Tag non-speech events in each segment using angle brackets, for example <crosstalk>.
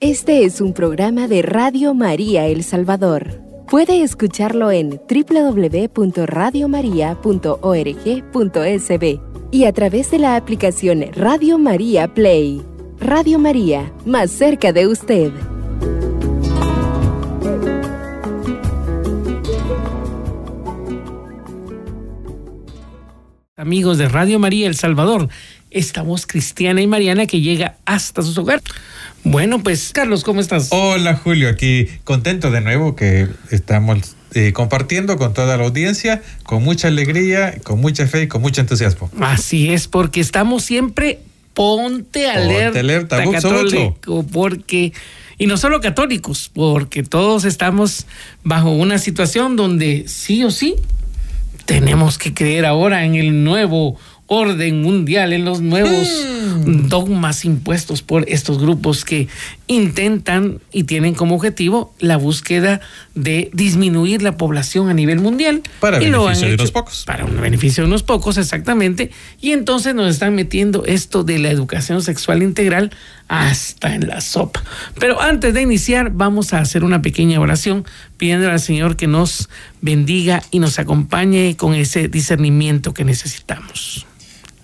Este es un programa de Radio María El Salvador. Puede escucharlo en www.radiomaria.org.sb y a través de la aplicación Radio María Play. Radio María, más cerca de usted. Amigos de Radio María El Salvador, esta voz cristiana y mariana que llega hasta sus hogares. Bueno, pues Carlos, ¿cómo estás? Hola Julio, aquí contento de nuevo que estamos eh, compartiendo con toda la audiencia, con mucha alegría, con mucha fe y con mucho entusiasmo. Así es, porque estamos siempre ponte alerta, Ponte alerta, católico, porque y no solo católicos, porque todos estamos bajo una situación donde sí o sí tenemos que creer ahora en el nuevo orden mundial, en los nuevos dogmas impuestos por estos grupos que intentan y tienen como objetivo la búsqueda de disminuir la población a nivel mundial. Para y beneficio de unos pocos. Para un beneficio de unos pocos, exactamente. Y entonces nos están metiendo esto de la educación sexual integral hasta en la sopa. Pero antes de iniciar, vamos a hacer una pequeña oración pidiendo al Señor que nos bendiga y nos acompañe con ese discernimiento que necesitamos.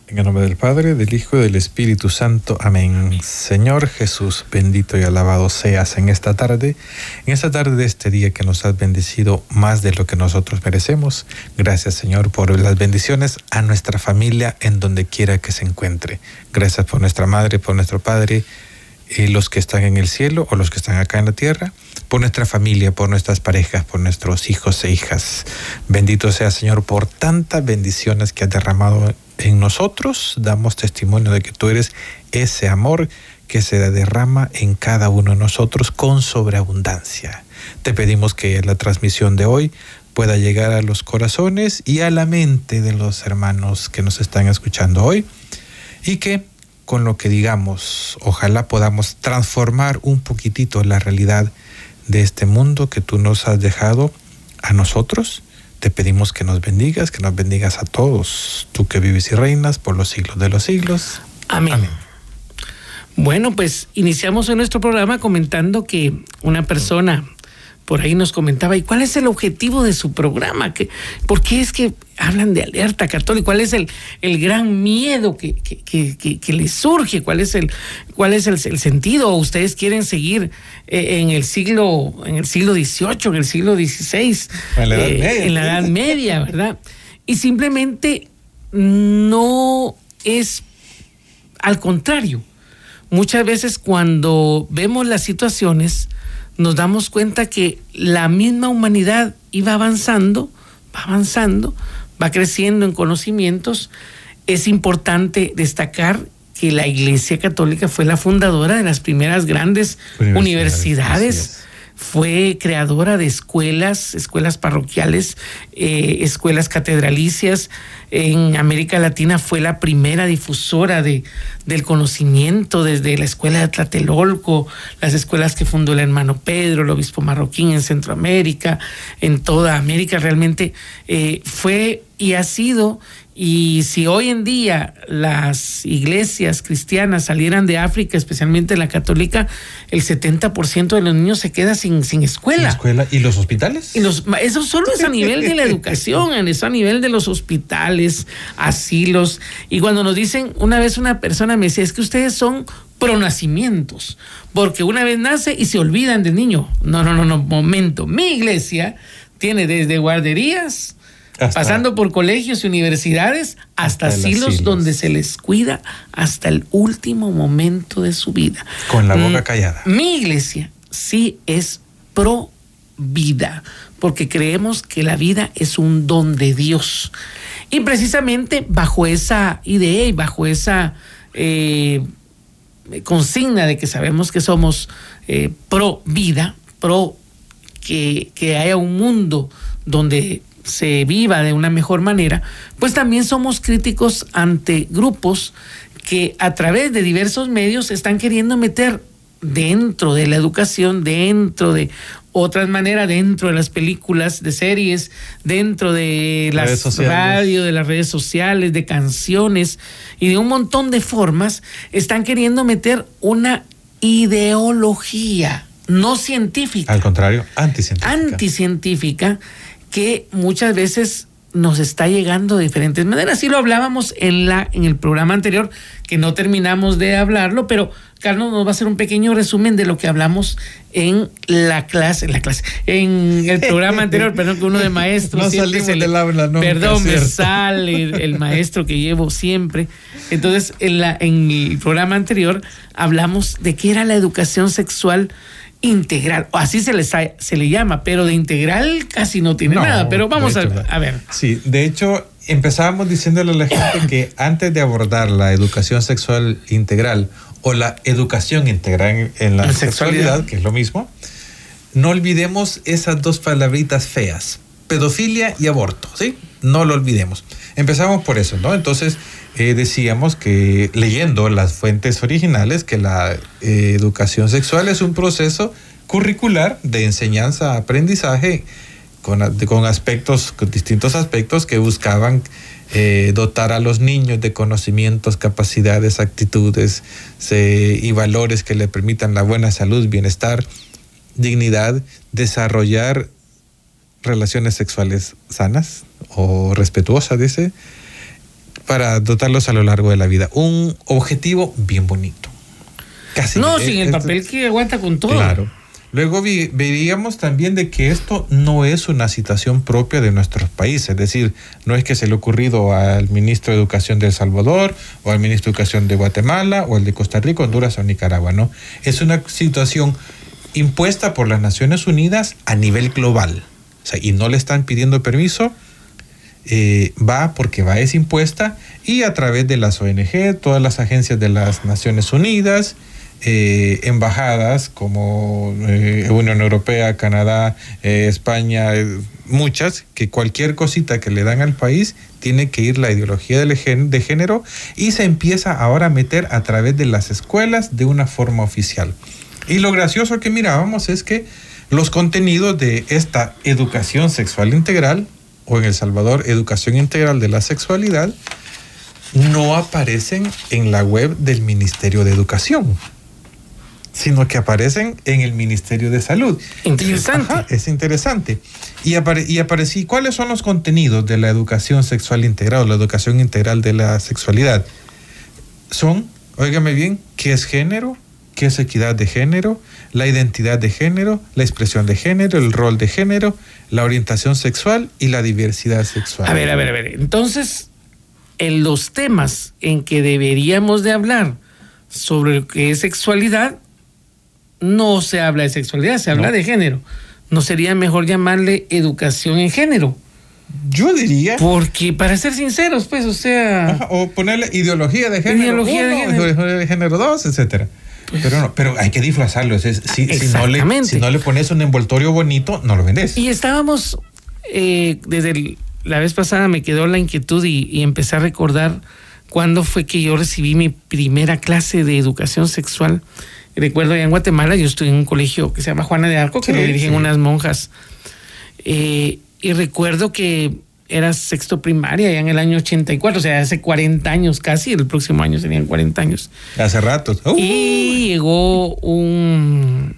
En el nombre del Padre, del Hijo y del Espíritu Santo. Amén. Señor Jesús, bendito y alabado seas en esta tarde, en esta tarde de este día que nos has bendecido más de lo que nosotros merecemos. Gracias, Señor, por las bendiciones a nuestra familia en donde quiera que se encuentre. Gracias por nuestra madre, por nuestro padre, eh, los que están en el cielo o los que están acá en la tierra, por nuestra familia, por nuestras parejas, por nuestros hijos e hijas. Bendito sea, Señor, por tantas bendiciones que has derramado en nosotros damos testimonio de que tú eres ese amor que se derrama en cada uno de nosotros con sobreabundancia. Te pedimos que la transmisión de hoy pueda llegar a los corazones y a la mente de los hermanos que nos están escuchando hoy y que con lo que digamos, ojalá podamos transformar un poquitito la realidad de este mundo que tú nos has dejado a nosotros te pedimos que nos bendigas, que nos bendigas a todos, tú que vives y reinas por los siglos de los siglos. Amén. Amén. Bueno, pues iniciamos en nuestro programa comentando que una persona por ahí nos comentaba, ¿y cuál es el objetivo de su programa? ¿Qué, ¿Por qué es que hablan de alerta católica? ¿Cuál es el, el gran miedo que, que, que, que les surge? ¿Cuál es el, cuál es el, el sentido? ¿O ustedes quieren seguir eh, en el siglo en el siglo XVIII, en el siglo XVI? En la Edad eh, Media. En la Edad Media, ¿verdad? Y simplemente no es al contrario. Muchas veces cuando vemos las situaciones, nos damos cuenta que la misma humanidad iba avanzando, va avanzando, va creciendo en conocimientos. Es importante destacar que la Iglesia Católica fue la fundadora de las primeras grandes universidades. universidades fue creadora de escuelas, escuelas parroquiales, eh, escuelas catedralicias. En América Latina fue la primera difusora de, del conocimiento desde la escuela de Tlatelolco, las escuelas que fundó el hermano Pedro, el obispo marroquín en Centroamérica, en toda América. Realmente eh, fue y ha sido y si hoy en día las iglesias cristianas salieran de África, especialmente la católica, el 70% de los niños se queda sin, sin escuela. ¿Sin escuela? ¿Y los hospitales? Y los, eso solo es a nivel de la <laughs> educación, eso a nivel de los hospitales, asilos. Y cuando nos dicen, una vez una persona me decía, es que ustedes son pronacimientos, porque una vez nace y se olvidan del niño. No, no, no, no, momento. Mi iglesia tiene desde guarderías, hasta, pasando por colegios y universidades hasta, hasta asilos, asilos donde se les cuida hasta el último momento de su vida. Con la boca callada. Mi iglesia sí es pro vida, porque creemos que la vida es un don de Dios. Y precisamente bajo esa idea y bajo esa eh, consigna de que sabemos que somos eh, pro vida, pro que, que haya un mundo donde se viva de una mejor manera, pues también somos críticos ante grupos que a través de diversos medios están queriendo meter dentro de la educación, dentro de otras maneras, dentro de las películas, de series, dentro de las radio, de las redes sociales, de canciones y de un montón de formas, están queriendo meter una ideología, no científica. Al contrario, anticientífica. Anticientífica que muchas veces nos está llegando de diferentes maneras. Sí lo hablábamos en, la, en el programa anterior, que no terminamos de hablarlo, pero Carlos nos va a hacer un pequeño resumen de lo que hablamos en la clase, en la clase, en el programa anterior, <laughs> perdón, que uno de maestros. No salimos del aula, no. Perdón, me sale el, el, <laughs> maestro que llevo siempre. Entonces, en, la, en el programa anterior hablamos de qué era la educación sexual integral, o así se, les, se le llama, pero de integral casi no tiene nada. Pero vamos a, a, ver. Sí, de hecho, empezábamos diciéndole a la gente que <coughs> antes de abordar la educación sexual integral o la educación integral en, la, sexualidad, que es lo mismo, no olvidemos esas dos palabritas feas, pedofilia y aborto, ¿sí? No lo olvidemos. Empezamos por eso, ¿no? Entonces, eh, decíamos que leyendo las fuentes originales, que la eh, educación sexual es un proceso curricular de enseñanza-aprendizaje con, con, aspectos, con distintos aspectos que buscaban eh, dotar a los niños de conocimientos, capacidades, actitudes y valores que le permitan la buena salud, bienestar, dignidad, desarrollar relaciones sexuales sanas o respetuosas, dice, para dotarlos a lo largo de la vida. Un objetivo bien bonito. Casi. No, sin el papel que aguanta con todo. Claro. Luego veríamos también de que esto no es una situación propia de nuestros países, es decir, no es que se le ha ocurrido al ministro de Educación de El Salvador o al ministro de Educación de Guatemala o al de Costa Rica, Honduras o Nicaragua, no. Es una situación impuesta por las Naciones Unidas a nivel global. O sea, y no le están pidiendo permiso eh, va porque va es impuesta y a través de las ONG, todas las agencias de las Naciones Unidas, eh, embajadas como eh, Unión Europea, Canadá, España, muchas, que cualquier cosita que le dan al país tiene que ir la ideología de género y se empieza ahora a meter a través de las escuelas de una forma oficial. Y lo gracioso que mirábamos es que los contenidos de esta educación sexual integral o en El Salvador Educación Integral de la Sexualidad no aparecen en la web del Ministerio de Educación, sino que aparecen en el Ministerio de Salud. Interesante. es interesante. Y, y aparecí, ¿cuáles son los contenidos de la educación sexual integral o la educación integral de la sexualidad? Son, óigame bien, ¿qué es género? ¿Qué es equidad de género? La identidad de género, la expresión de género, el rol de género, la orientación sexual y la diversidad sexual. A ver, a ver, a ver. Entonces, en los temas en que deberíamos de hablar sobre lo que es sexualidad, no se habla de sexualidad, se habla de género. ¿No sería mejor llamarle educación en género? Yo diría. Porque, para ser sinceros, pues, o sea. o ponerle ideología de género. Ideología de género. Ideología de género 2, etcétera. Pero no, pero hay que disfrazarlo. si, si, no le, si no le pones un envoltorio bonito, no lo vendes. Y estábamos, eh, desde la vez pasada me quedó la inquietud y, empecé a recordar cuándo fue que yo recibí mi primera clase de educación sexual. Recuerdo allá en Guatemala, yo estuve en un colegio que se llama Juana de Arco, que lo dirigen unas monjas. Eh, y recuerdo que era sexto primaria ya en el año 84, o sea, hace 40 años casi, el próximo año serían 40 años. Hace rato. Y llegó un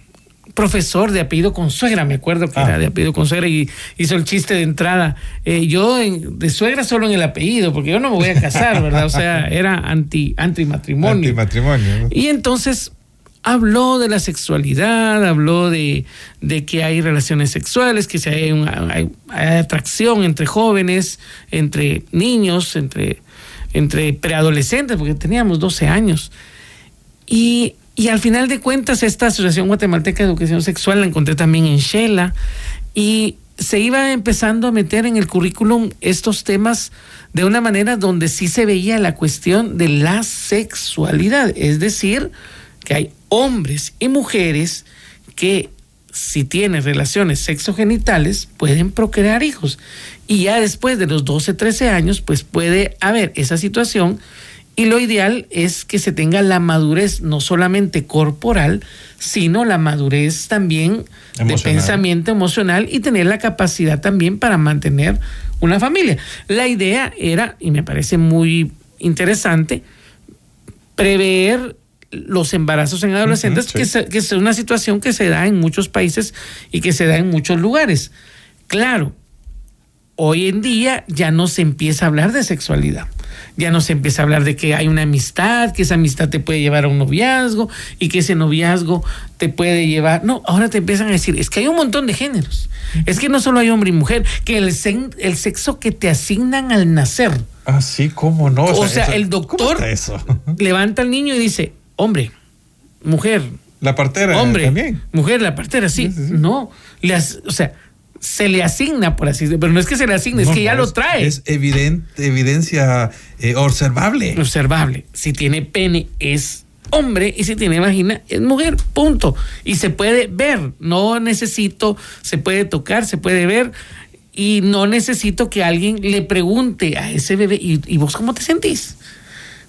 profesor de apellido Consuegra, me acuerdo que era ah. de apellido Consuegra y hizo el chiste de entrada. Eh, yo de suegra solo en el apellido, porque yo no me voy a casar, ¿verdad? O sea, <laughs> era anti, anti matrimonio. Anti matrimonio. Y entonces habló de la sexualidad, habló de, que hay relaciones sexuales, que hay, hay, atracción entre jóvenes, entre niños, entre, entre preadolescentes, porque teníamos 12 años. Y, al final de cuentas, esta Asociación Guatemalteca de Educación Sexual la encontré también en Shela y se iba empezando a meter en el currículum estos temas de una manera donde sí se veía la cuestión de la sexualidad, es decir, que hay hombres y mujeres que si tienen relaciones sexogenitales pueden procrear hijos. Y ya después de los 12, 13 años, pues puede haber esa situación. Y lo ideal es que se tenga la madurez no solamente corporal, sino la madurez también de pensamiento emocional y tener la capacidad también para mantener una familia. La idea era, y me parece muy interesante, prever los embarazos en adolescentes, que, que es una situación que se da en muchos países y que se da en muchos lugares. Claro, hoy en día ya no se empieza a hablar de sexualidad. Ya no se empieza a hablar de que hay una amistad, que esa amistad te puede llevar a un noviazgo y que ese noviazgo te puede llevar. No, ahora te empiezan a decir, es que hay un montón de géneros. Es que no solo hay hombre y mujer, que el, el sexo que te asignan al nacer. Así como no. O sea, el doctor levanta al niño y dice, hombre, mujer. La partera hombre, también. Mujer, la partera, sí. No, o sea, se le asigna, por así decirlo, pero no es que se le asigne, es que ya lo trae. Es evidente, evidencia eh, observable. Observable. Si tiene pene es hombre y si tiene vagina es mujer, punto. Y se puede ver, no necesito, se puede tocar, se puede ver y no necesito que alguien le pregunte a ese bebé, ¿y, y vos cómo te sentís?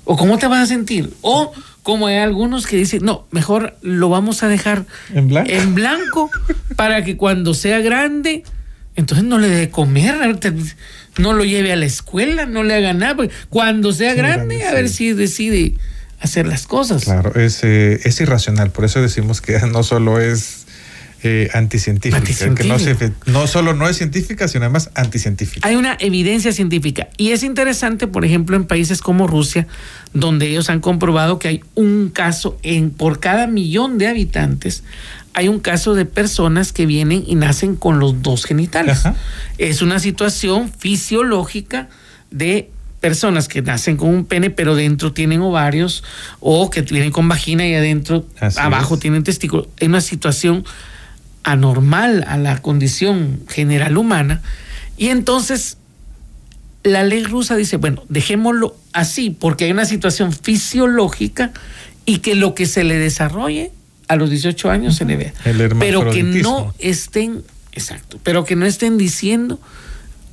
¿O cómo te vas a sentir? O como hay algunos que dicen, no, mejor lo vamos a dejar en blanco, en blanco para que cuando sea grande, entonces no le dé comer, no lo lleve a la escuela, no le haga nada. Cuando sea grande, a ver si decide hacer las cosas. Claro, es, eh, es irracional, por eso decimos que <laughs> no solo es eh, anticientífica, que no, no, solo no es científica, sino además anticientífica. Hay una evidencia científica y es interesante, por ejemplo, en países como Rusia, donde ellos han comprobado que hay un caso en por cada millón de habitantes hay un caso de personas que vienen y nacen con los dos genitales. Es una situación fisiológica de personas que nacen con un pene pero dentro tienen ovarios o que vienen con vagina y adentro abajo tienen testículos. Es una situación anormal a la condición general humana. Y entonces la ley rusa dice, bueno, dejémoslo así, porque hay una situación fisiológica y que lo que se le desarrolle a los 18 años se le vea. Pero que no estén, exacto, pero que no estén diciendo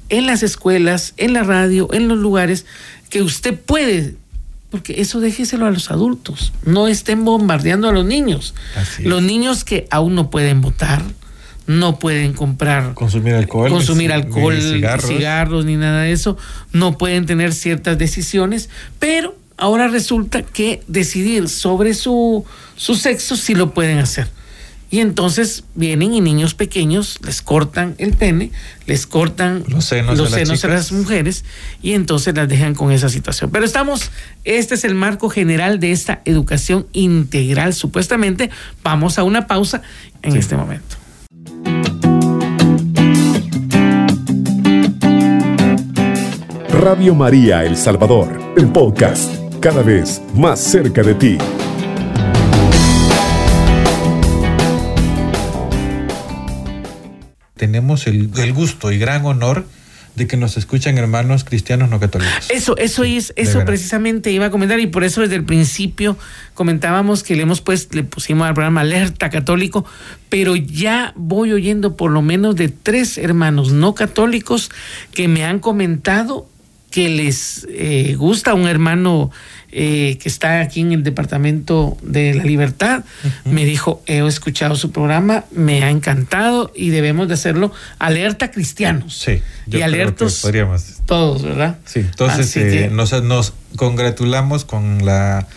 en las escuelas, en la radio, en los lugares, que usted puede porque eso déjeselo a los adultos, no estén bombardeando a los niños. Los niños que aún no pueden votar, no pueden comprar consumir alcohol, consumir alcohol, cigarros. ni nada de eso, no pueden tener ciertas decisiones, pero ahora resulta que decidir sobre su, su sexo sí lo pueden hacer. Y entonces vienen y niños pequeños les cortan el pene, les cortan los senos, los senos las a las mujeres y entonces las dejan con esa situación. Pero estamos, este es el marco general de esta educación integral, supuestamente. Vamos a una pausa en este momento. Radio María El Salvador, el podcast, cada vez más cerca de ti. Tenemos el, gusto y gran honor de que nos escuchan hermanos cristianos no católicos. Eso, eso es, eso precisamente iba a comentar y por eso desde el principio comentábamos que le hemos pues, le pusimos al programa alerta católico, pero ya voy oyendo por lo menos de tres hermanos no católicos que me han comentado que les eh, gusta un hermano eh, que está aquí en el Departamento de la Libertad, me dijo, he escuchado su programa, me ha encantado y debemos de hacerlo alerta cristianos. Sí, y alertos podríamos. todos, ¿verdad? Sí, entonces eh, nos, congratulamos con la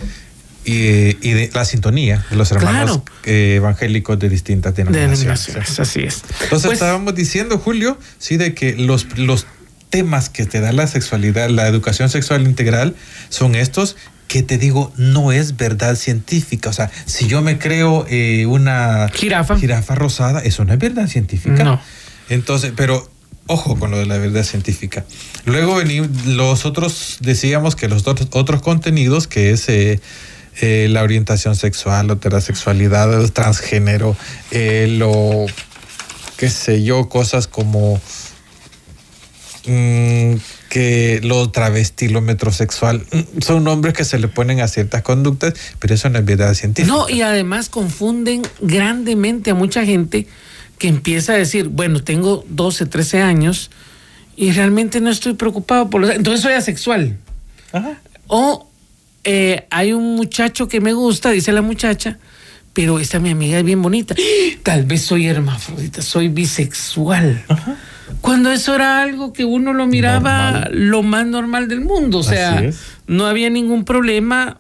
y, de la sintonía de los hermanos evangélicos de distintas denominaciones. así es. Entonces pues estábamos diciendo, Julio, sí, de que los, los temas que te da la sexualidad, la educación sexual integral, son estos que te digo, no es verdad científica. O sea, si yo me creo eh, una jirafa. jirafa rosada, eso no es verdad científica. No. Entonces, pero ojo con lo de la verdad científica. Luego los otros, decíamos que los otros contenidos, que es eh, eh, la orientación sexual, la sexualidad, el transgénero, lo, qué sé yo, cosas como Mm, que lo travesti, lo metrosexual, mm, son nombres que se le ponen a ciertas conductas, pero eso no es verdad científica. No, y además confunden grandemente a mucha gente que empieza a decir, bueno, tengo 12, 13 años y realmente no estoy preocupado por los... Entonces soy asexual. O eh, hay un muchacho que me gusta, dice la muchacha, pero esta mi amiga es bien bonita. Tal vez soy hermafrodita, soy bisexual. Ajá cuando eso era algo que uno lo miraba lo más normal del mundo. O sea, no había ningún problema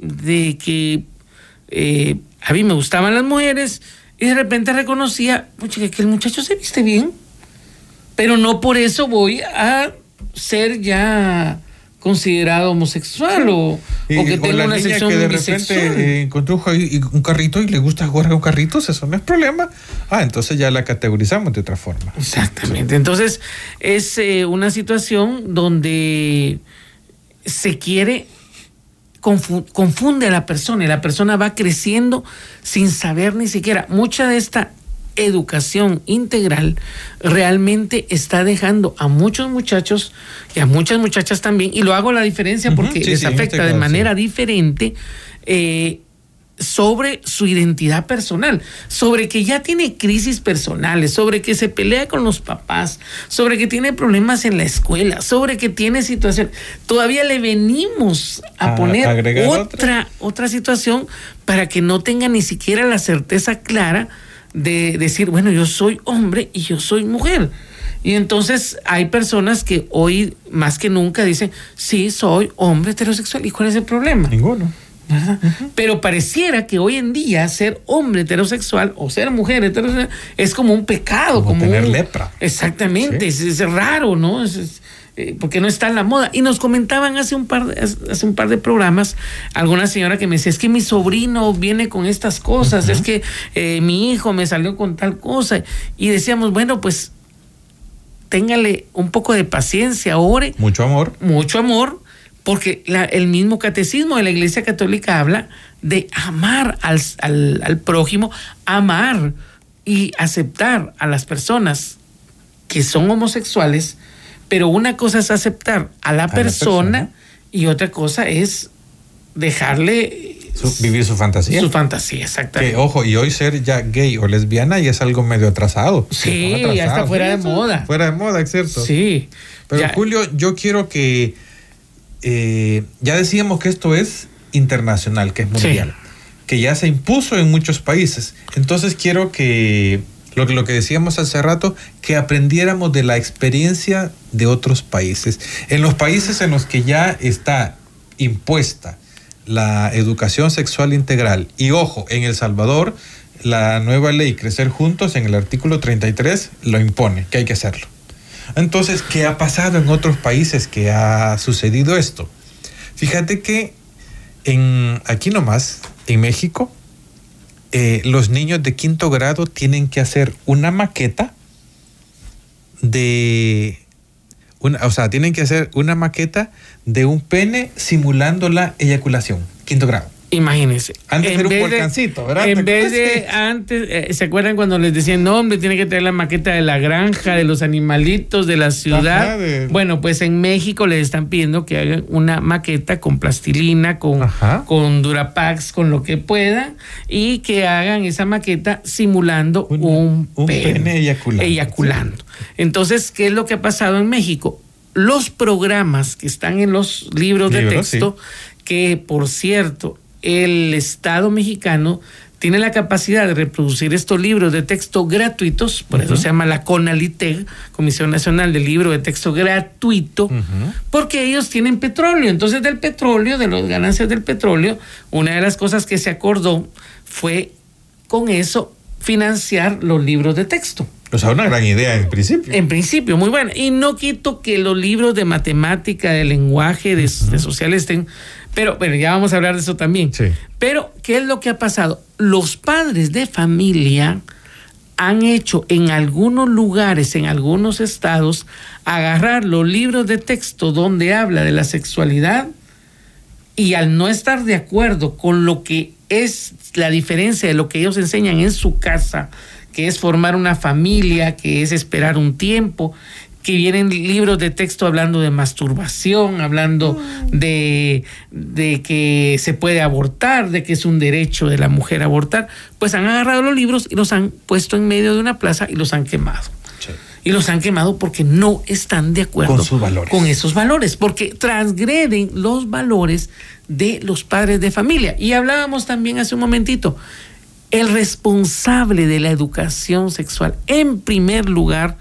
de que eh, a mí me gustaban las mujeres y de repente reconocía, que el muchacho se viste bien, pero no por eso voy a ser ya considerado homosexual o, que tenga una sección que de repente eh, encontró un, carrito y le gusta jugar con carritos, eso no es problema. Ah, entonces ya la categorizamos de otra forma. Exactamente. Entonces es eh, una situación donde se quiere confunde a la persona y la persona va creciendo sin saber ni siquiera. Mucha de esta educación integral realmente está dejando a muchos muchachos y a muchas muchachas también, y lo hago la diferencia porque les afecta este de manera diferente, eh, sobre su identidad personal, sobre que ya tiene crisis personales, sobre que se pelea con los papás, sobre que tiene problemas en la escuela, sobre que tiene situación. Todavía le venimos a, poner otra, otra situación para que no tenga ni siquiera la certeza clara de decir, bueno, yo soy hombre y yo soy mujer. Y entonces hay personas que hoy más que nunca dicen, sí, soy hombre heterosexual. ¿Y cuál es el problema? Ninguno. Pero pareciera que hoy en día ser hombre heterosexual o ser mujer heterosexual es como un pecado. Como, tener lepra. Exactamente, es, raro, ¿no? Es, eh, porque no está en la moda. Y nos comentaban hace un par de, hace un par de programas alguna señora que me decía, es que mi sobrino viene con estas cosas, es que eh, mi hijo me salió con tal cosa. Y decíamos, bueno, pues téngale un poco de paciencia, ore. Mucho amor. Mucho amor porque el mismo catecismo de la Iglesia Católica habla de amar al, al, prójimo, amar y aceptar a las personas que son homosexuales, pero una cosa es aceptar a la, persona, y otra cosa es dejarle vivir su fantasía. Su fantasía, exactamente. Que, ojo, y hoy ser ya gay o lesbiana ya es algo medio atrasado. Sí, ya está fuera de moda. Fuera de moda, es cierto. Sí. Pero Julio, yo quiero que eh, ya decíamos que esto es internacional, que es mundial, que ya se impuso en muchos países. Entonces quiero que, lo, lo que decíamos hace rato, que aprendiéramos de la experiencia de otros países. En los países en los que ya está impuesta la educación sexual integral, y ojo, en El Salvador, la nueva ley Crecer Juntos en el artículo 33 lo impone, que hay que hacerlo. Entonces, ¿qué ha pasado en otros países que ha sucedido esto? Fíjate que en, aquí nomás, en México, eh, los niños de quinto grado tienen que hacer una maqueta de, una, o sea, tienen que hacer una maqueta de un pene simulando la eyaculación, quinto grado. Imagínense. Antes en era un volcancito, ¿verdad? En vez de antes, eh, ¿se acuerdan cuando les decían, no, hombre, tiene que traer la maqueta de la granja, de los animalitos, de la ciudad? Bueno, pues en México les están pidiendo que hagan una maqueta con plastilina, con, con Durapax, con lo que puedan, y que hagan esa maqueta simulando un, pene, eyaculando. eyaculando. Entonces, ¿qué es lo que ha pasado en México? Los programas que están en los libros, de texto, que por cierto, el Estado mexicano tiene la capacidad de reproducir estos libros de texto gratuitos, por eso se llama la CONALITEG, Comisión Nacional del Libro de Texto Gratuito, porque ellos tienen petróleo. Entonces, del petróleo, de las ganancias del petróleo, una de las cosas que se acordó fue con eso financiar los libros de texto. O sea, una gran idea en principio. En principio, muy buena. Y no quito que los libros de matemática, de lenguaje, de, de sociales estén pero bueno, ya vamos a hablar de eso también. Pero, ¿qué es lo que ha pasado? Los padres de familia han hecho en algunos lugares, en algunos estados, agarrar los libros de texto donde habla de la sexualidad y al no estar de acuerdo con lo que es la diferencia de lo que ellos enseñan en su casa, que es formar una familia, que es esperar un tiempo, que vienen libros de texto hablando de masturbación, hablando mm. de, de, que se puede abortar, de que es un derecho de la mujer abortar, pues han agarrado los libros y los han puesto en medio de una plaza y los han quemado. Y los han quemado porque no están de acuerdo con, sus valores. con esos valores, porque transgreden los valores de los padres de familia. Y hablábamos también hace un momentito, el responsable de la educación sexual, en primer lugar,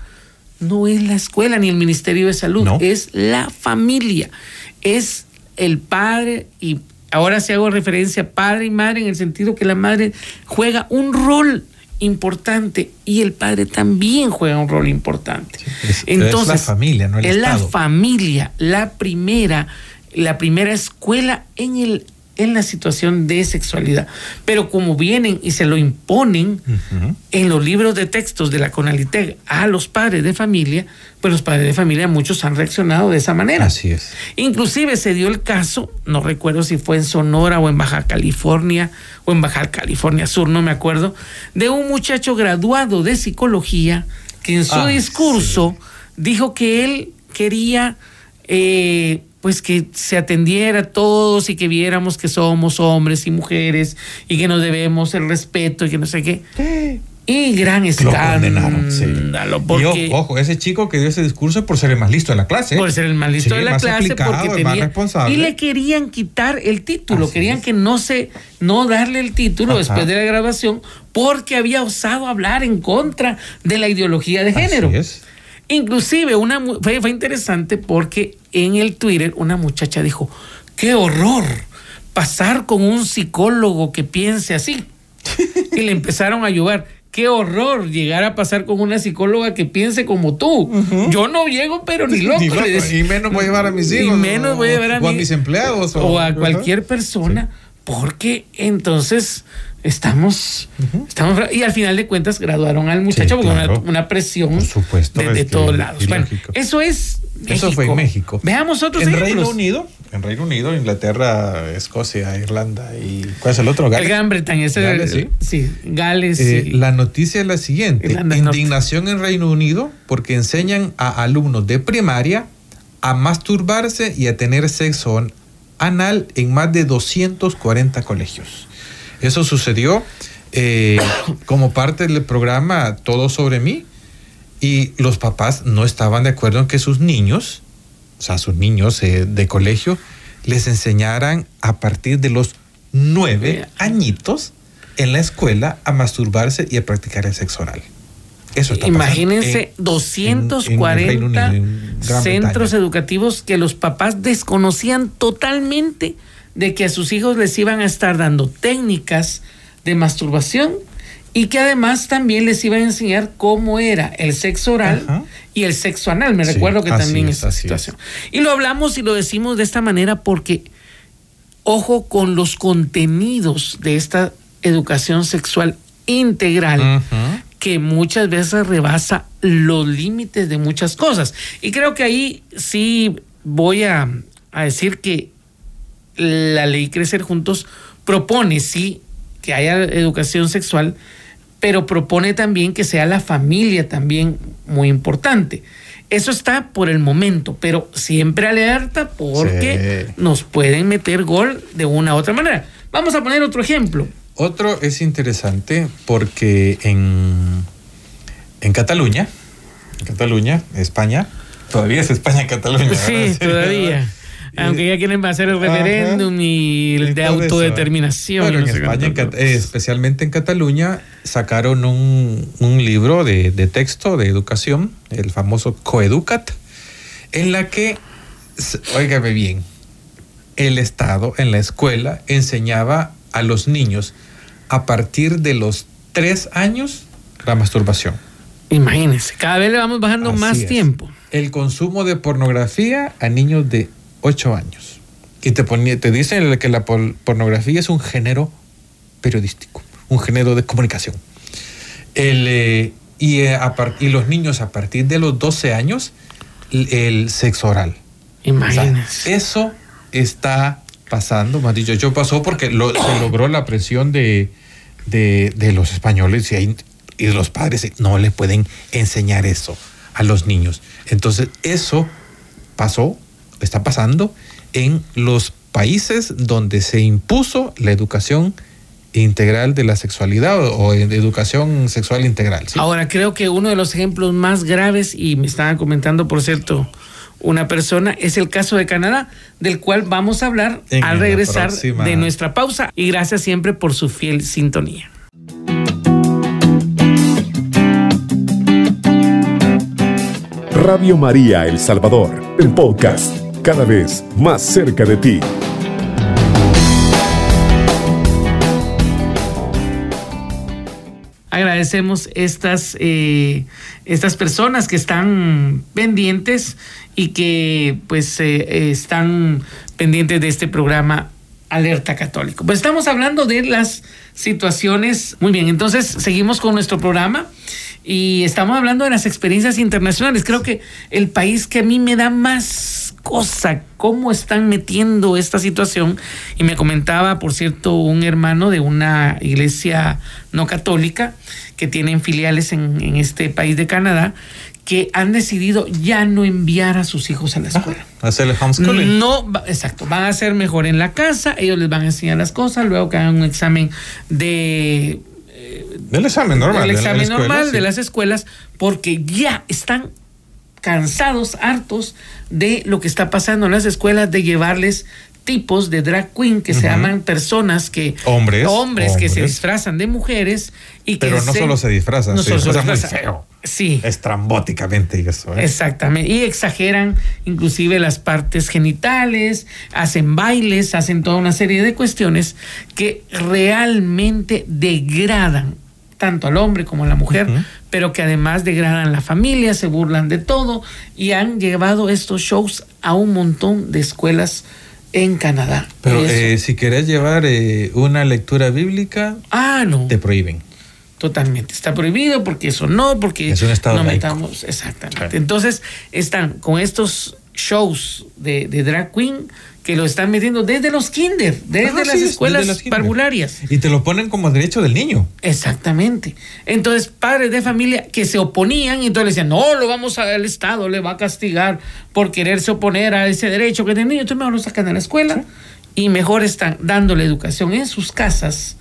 no es la escuela ni el Ministerio de Salud, es la familia, es el padre y ahora sí hago referencia a padre y madre en el sentido que la madre juega un rol importante y el padre también juega un rol importante. es- es la familia, no el es la Estado. familia la primera, la primera escuela en el en la situación de sexualidad. Pero como vienen y se lo imponen en los libros de textos de la Conalitec a los padres de familia, pues los padres de familia muchos han reaccionado de esa manera. Así es. Inclusive se dio el caso, no recuerdo si fue en Sonora o en Baja California o en Baja California Sur, no me acuerdo, de un muchacho graduado de psicología que en su Ah, discurso dijo que él quería eh, pues que se atendiera a todos y que viéramos que somos hombres y mujeres y que nos debemos el respeto y que no sé qué. Y gran Lo condenaron, sí. escándalo, Y porque ojo, ese chico que dio ese discurso por ser el más listo en la clase. por ser el más listo Sí, de la más clase aplicado, porque más responsable. y le querían quitar el título Así querían es. que no se no darle el título Ajá. después de la graduación porque había osado hablar en contra de la ideología de género Así es. Inclusive una fue, fue interesante porque en el Twitter una muchacha dijo qué horror pasar con un psicólogo que piense así <laughs> y le empezaron a ayudar. Qué horror llegar a pasar con una psicóloga que piense como tú. Yo no llego, pero ni loco. <laughs> Ni loco, y menos voy a llevar a mis Y hijos. menos voy a llevar a, o a mi- mis empleados. O a cualquier persona. Porque entonces estamos, estamos. Y al final de cuentas graduaron al muchacho Sí, porque claro. una, una presión Por supuesto, de, de todos lados. Bueno, eso es. Eso fue en México. Veamos otros En ejemplos. Reino Unido, en Reino Unido, Inglaterra, Escocia, Irlanda y ¿cuál es el otro? El Gales. Gran Bretaña, ese Gales, el- sí. Gales. Eh, sí. La noticia es la siguiente: Irlanda indignación en Reino Unido porque enseñan a alumnos de primaria a masturbarse y a tener sexo an- anal en más de 240 colegios. Eso sucedió eh, como parte del programa Todo sobre mí y los papás no estaban de acuerdo en que sus niños, o sea, sus niños eh, de colegio, les enseñaran a partir de los nueve añitos en la escuela a masturbarse y a practicar el sexo oral. Eso está Imagínense en- en- en el Reino 240 Unido, en Gran centros educativos que los papás desconocían totalmente de que a sus hijos les iban a estar dando técnicas de masturbación y que además también les iban a enseñar cómo era el sexo oral Ajá. y el sexo anal. Me Sí, recuerdo que también es, esta situación. Y lo hablamos y lo decimos de esta manera porque ojo con los contenidos de esta educación sexual integral que muchas veces rebasa los límites de muchas cosas. Y creo que ahí sí voy a, a decir que la ley Crecer Juntos propone, sí, que haya educación sexual, pero propone también que sea la familia también muy importante. Eso está por el momento, pero siempre alerta porque Sí. nos pueden meter gol de una u otra manera. Vamos a poner otro ejemplo. Otro es interesante porque en, en Cataluña, en Cataluña, España, todavía es España Cataluña. Sí, ¿verdad? <laughs> todavía. Aunque ya quieren hacer el Ajá. referéndum y el de autodeterminación. Bueno, no en España, en eh, especialmente en Cataluña, sacaron un, un libro de, de texto de educación, el famoso Coeducat, en la que, óigame bien, el Estado en la escuela enseñaba a los niños a partir de los tres años la masturbación. Imagínense, cada vez le vamos bajando Así más es. tiempo. El consumo de pornografía a niños de 8 años. Y te, ponía, te dicen que la pornografía es un género periodístico, un género de comunicación. El, eh, y, eh, a y los niños a partir de los 12 años, el, el sexo oral. O sea, Imagínense. eso está pasando, más dicho, yo pasó porque lo- se logró la presión de, de, de los españoles y, hay- y los padres. No le pueden enseñar eso a los niños. Entonces, eso pasó, está pasando en los países donde se impuso la educación integral de la sexualidad o, educación sexual integral. ¿sí? Ahora, creo que uno de los ejemplos más graves, y me estaban comentando, por cierto, una persona, es el caso de Canadá, del cual vamos a hablar En al regresar próxima. de nuestra pausa. Y gracias siempre por su fiel sintonía. Radio María El Salvador, el podcast, cada vez más cerca de ti. Agradecemos estas, eh, estas personas que están pendientes y que pues eh, están pendientes de este programa Alerta Católico. Pues estamos hablando de las situaciones. Muy bien, entonces seguimos con nuestro programa y estamos hablando de las experiencias internacionales. Creo que el país que a mí me da más cosa, cómo están metiendo esta situación, y me comentaba, por cierto, un hermano de una iglesia no católica que tienen filiales en, en este país de Canadá, que han decidido ya no enviar a sus hijos a la escuela. Hacer el homeschooling. No, exacto, van a ser mejor en la casa, ellos les van a enseñar las cosas, luego que hagan un examen de Del examen normal. el de la examen escuela, normal sí. de las escuelas, porque ya están cansados, hartos de lo que está pasando en las escuelas, de llevarles tipos de drag queen que se llaman personas que Hombres, hombres que se disfrazan de mujeres y que Pero no solo se disfrazan, no se disfrazan muy feo. sí Estrambóticamente y eso. ¿eh? Exactamente. Y exageran inclusive las partes genitales, hacen bailes, hacen toda una serie de cuestiones que realmente degradan tanto al hombre como a la mujer, pero que además degradan la familia, se burlan de todo y han llevado estos shows a un montón de escuelas en Canadá. Pero eh, si querés llevar eh, una lectura bíblica, ah, no. te prohíben. Totalmente. Está prohibido porque eso no, porque Es un estado no laico. metamos. Exactamente. Claro. Entonces, están con estos shows de, de drag queen que lo están metiendo desde los kinder, desde Ajá, las sí, escuelas desde parvularias. Y te lo ponen como derecho del niño. Exactamente. Entonces, padres de familia que se oponían y entonces decían, no, lo vamos a, el Estado le va a castigar por quererse oponer a ese derecho que tiene el niño. Entonces mejor lo sacan de la escuela y mejor están dándole educación en sus casas.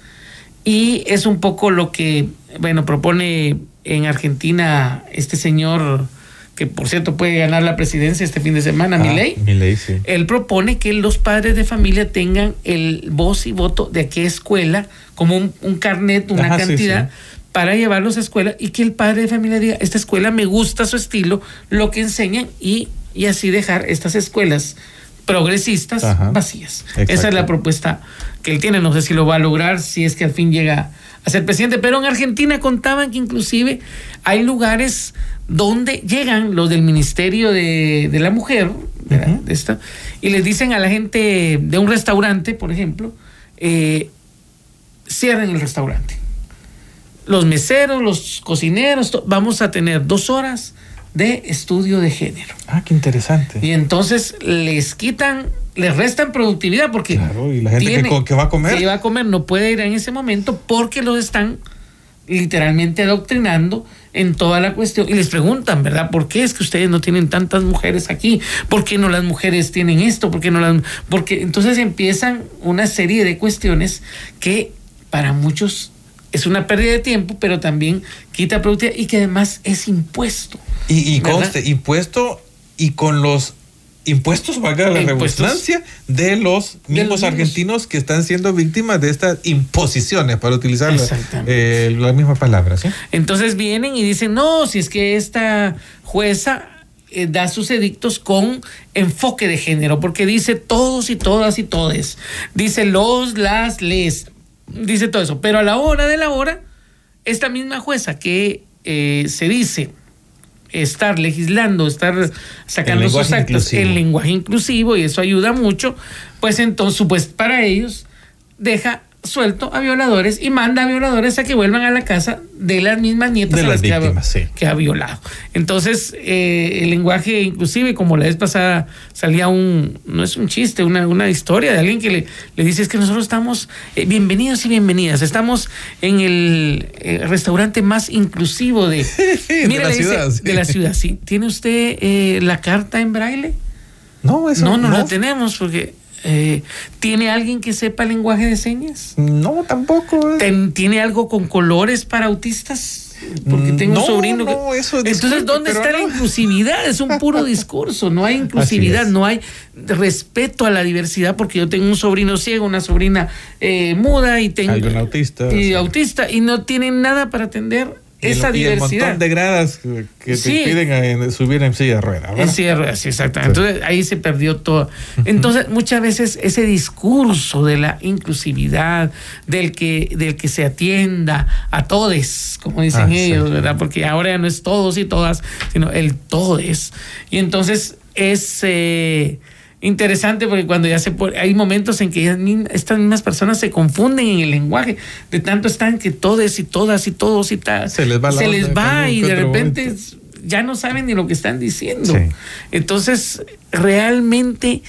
Y es un poco lo que, bueno, propone en Argentina este señor, que por cierto puede ganar la presidencia este fin de semana, Milei. Ah, Milei, sí. Él propone que los padres de familia tengan el voz y voto de qué escuela, como un, un carnet, una Ajá, sí, cantidad, sí. para llevarlos a escuela y que el padre de familia diga, esta escuela me gusta su estilo, lo que enseñan y, y así dejar estas escuelas progresistas Ajá. vacías. Exacto. Esa es la propuesta que él tiene. No sé si lo va a lograr, si es que al fin llega a ser presidente. Pero en Argentina contaban que inclusive hay lugares donde llegan los del Ministerio de, de la Mujer, la- Ujú. de esta, y les dicen a la gente de un restaurante, por ejemplo, eh, cierren el restaurante. Los meseros, los cocineros, vamos a tener dos horas de estudio de género. Ah, qué interesante. Y entonces les quitan, les restan productividad porque Claro, y la gente que va a comer. que va a comer no puede ir en ese momento porque los están literalmente adoctrinando en toda la cuestión y les preguntan, ¿verdad? ¿Por qué es que ustedes no tienen tantas mujeres aquí? ¿Por qué no las mujeres tienen esto? ¿Por qué no las porque entonces empiezan una serie de cuestiones que para muchos es una pérdida de tiempo, pero también quita productividad y que además es impuesto. Y, y conste, impuesto y con los impuestos, valga la redundancia, de los De mismos los argentinos que están siendo víctimas de estas imposiciones, para utilizar eh, la misma palabra. ¿sí? Entonces vienen y dicen, no, si es que esta jueza eh, da sus edictos con enfoque de género, porque dice todos y todas y todes, dice los, las, les, dice todo eso, pero a la hora de la hora, esta misma jueza que eh, se dice estar legislando, estar sacando sus actos en lenguaje inclusivo y eso ayuda mucho, pues entonces, pues para ellos deja suelto a violadores y manda a violadores a que vuelvan a la casa de las mismas nietas De a las que, ha, sí. que ha violado. Entonces, eh, el lenguaje inclusive, como la vez pasada salía un, no es un chiste, una, una historia de alguien que le, le dice es que nosotros estamos, eh, bienvenidos y bienvenidas, estamos en el eh, restaurante más inclusivo de, <laughs> de Mire, la le dice, ciudad, sí. de la ciudad, sí. ¿Tiene usted eh, la carta en braille? No, eso no, no, la tenemos porque eh, ¿tiene alguien que sepa lenguaje de señas? No, tampoco. eh. Ten- ¿Tiene algo con colores para autistas? Porque tengo no, un sobrino que... no, eso, Entonces, disculpe, ¿dónde está la inclusividad? Es un puro discurso, no hay inclusividad, es. no hay respeto a la diversidad, porque yo tengo un sobrino ciego, una sobrina eh, muda y tengo... Hay un autista, Y autista, y no tienen nada para atender esa y el diversidad. montón de gradas que te Sí. piden a- subir en silla de ruedas. En silla de ruedas, sí, exactamente. Entonces ahí se perdió todo. Entonces muchas veces ese discurso de la inclusividad, del que, del que se atienda a todes, como dicen Ah, sí. ellos, ¿verdad? Porque ahora ya no es todos y todas, sino el todes. Y entonces es eh, interesante porque cuando ya se pone, hay momentos en que estas mismas personas se confunden en el lenguaje, de tanto están que todes y todas y todos y tal. Se les va la Se les va y de repente momento. ya no saben ni lo que están diciendo. Sí. Entonces, realmente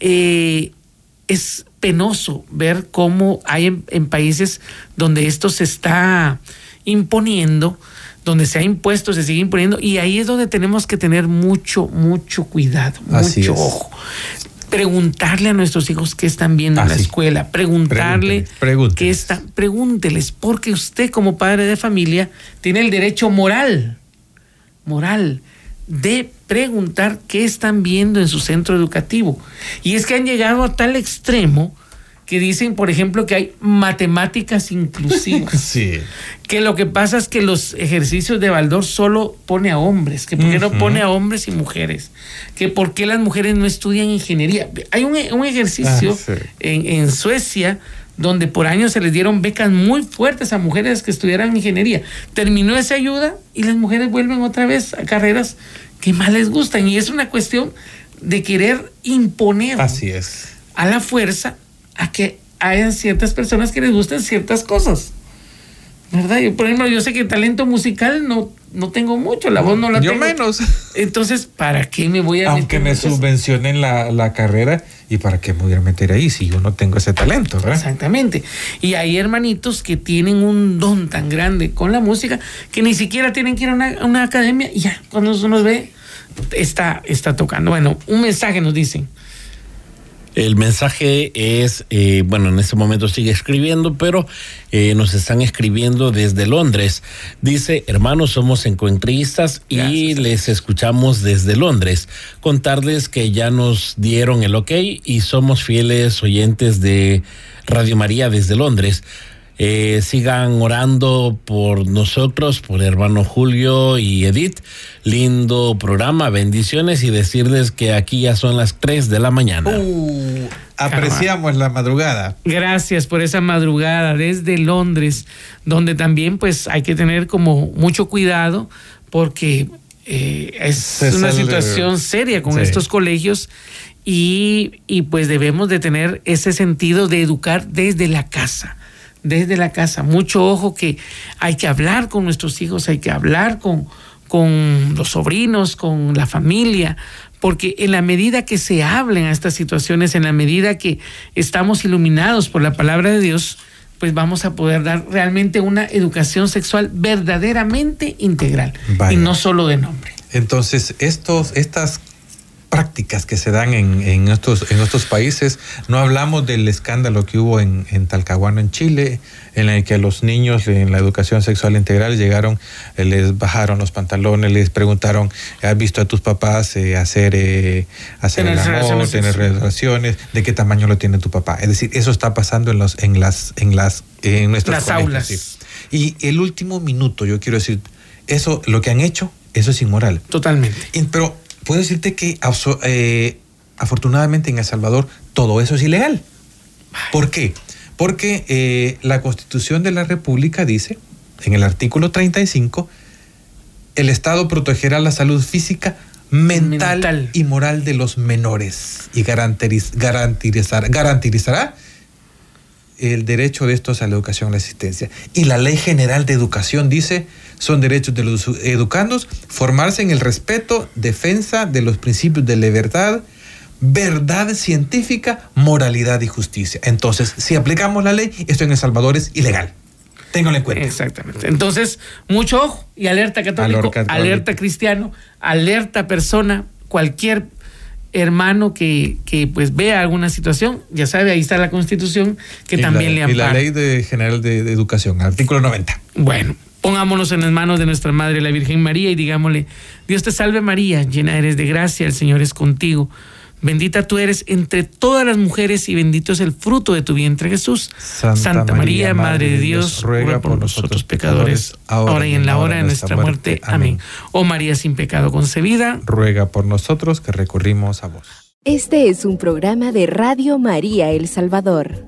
eh, es penoso ver cómo hay en, en países donde esto se está imponiendo, donde se ha impuesto, se sigue imponiendo, y ahí es donde tenemos que tener mucho, mucho cuidado, Así mucho es. ojo. Preguntarle a nuestros hijos qué están viendo en la escuela, preguntarle Pregúnteles, pregúnteles. qué está, pregúnteles, porque usted como padre de familia tiene el derecho moral, moral, de preguntar qué están viendo en su centro educativo. Y es que han llegado a tal extremo que dicen, por ejemplo, que hay matemáticas inclusivas. <laughs> Sí. que lo que pasa es que los ejercicios de Baldor solo pone a hombres, que por qué no pone a hombres y mujeres, que por qué las mujeres no estudian ingeniería. Hay un, un ejercicio Ah, sí. en, en Suecia donde por años se les dieron becas muy fuertes a mujeres que estudiaran ingeniería. Terminó esa ayuda y las mujeres vuelven otra vez a carreras que más les gustan. Y es una cuestión de querer imponer Así es. a la fuerza a que hayan ciertas personas que les gusten ciertas cosas. ¿Verdad? Yo, por ejemplo, yo sé que talento musical no, no tengo mucho, la voz no la Yo tengo. menos. Entonces, ¿para qué me voy a Aunque meter me subvencionen la, la carrera, ¿y para qué me voy a meter ahí si yo no tengo ese talento, ¿verdad? Exactamente. Y hay hermanitos que tienen un don tan grande con la música que ni siquiera tienen que ir a una, a una academia y ya, cuando uno los ve, está, está tocando. Bueno, un mensaje nos dicen. El mensaje es, eh, bueno, en este momento sigue escribiendo, pero eh, nos están escribiendo desde Londres. Dice, hermanos, somos encuentristas y Gracias. les escuchamos desde Londres. Contarles que ya nos dieron el ok y somos fieles oyentes de Radio María desde Londres. Eh, sigan orando por nosotros, por hermano Julio y Edith. Lindo programa, bendiciones y decirles que aquí ya son las 3 de la mañana. Uh, apreciamos la madrugada. Gracias por esa madrugada desde Londres, donde también pues hay que tener como mucho cuidado porque eh, es Se una sale- situación seria con Sí. estos colegios y, y, pues debemos de tener ese sentido de educar desde la casa. Desde la casa, mucho ojo que hay que hablar con nuestros hijos, hay que hablar con, con los sobrinos, con la familia, porque en la medida que se hablen a estas situaciones, en la medida que estamos iluminados por la palabra de Dios, pues vamos a poder dar realmente una educación sexual verdaderamente integral Vaya. y no solo de nombre. Entonces, estos, estas prácticas que se dan en, en estos, en estos países, no hablamos del escándalo que hubo en, en Talcahuano, en Chile, en el que los niños en la educación sexual integral llegaron, eh, les bajaron los pantalones, les preguntaron, ¿has visto a tus papás eh, hacer, eh, hacer el amor, relaciones tener relaciones? ¿De qué tamaño lo tiene tu papá? Es decir, eso está pasando en, los, en, las, en, las, en Las colegios, aulas. sí. Y el último minuto, yo quiero decir, eso, lo que han hecho, eso es inmoral. Totalmente. Y- Pero puedo decirte que eh, afortunadamente en El Salvador todo eso es ilegal. ¿Por qué? Porque eh, la Constitución de la República dice, en el artículo 35, el Estado protegerá la salud física, mental, Mental. y moral de los menores y garantiz- garantizar- garantizará el derecho de estos a la educación y la asistencia. Y la Ley General de Educación dice, son derechos de los educandos formarse en el respeto, defensa de los principios de libertad, verdad científica, moralidad y justicia. Entonces, si aplicamos la ley, esto en El Salvador es ilegal. Ténganlo en cuenta. Exactamente. Entonces, mucho ojo y alerta católico, Alerta católico. alerta cristiano, alerta persona, cualquier hermano que, que pues vea alguna situación, ya sabe, ahí está la constitución que Y también la, le y la ampara. Ley de General de, de Educación, artículo 90. Bueno, pongámonos en las manos de nuestra Madre, la Virgen María, y digámosle, Dios te salve María, llena eres de gracia, el Señor es contigo. Bendita tú eres entre todas las mujeres y bendito es el fruto de tu vientre Jesús. Santa, María, Madre de Dios, ruega por nosotros pecadores, ahora y en la hora de nuestra muerte. Amén. Oh María sin pecado concebida, ruega por nosotros que recurrimos a vos. Este es un programa de Radio María El Salvador.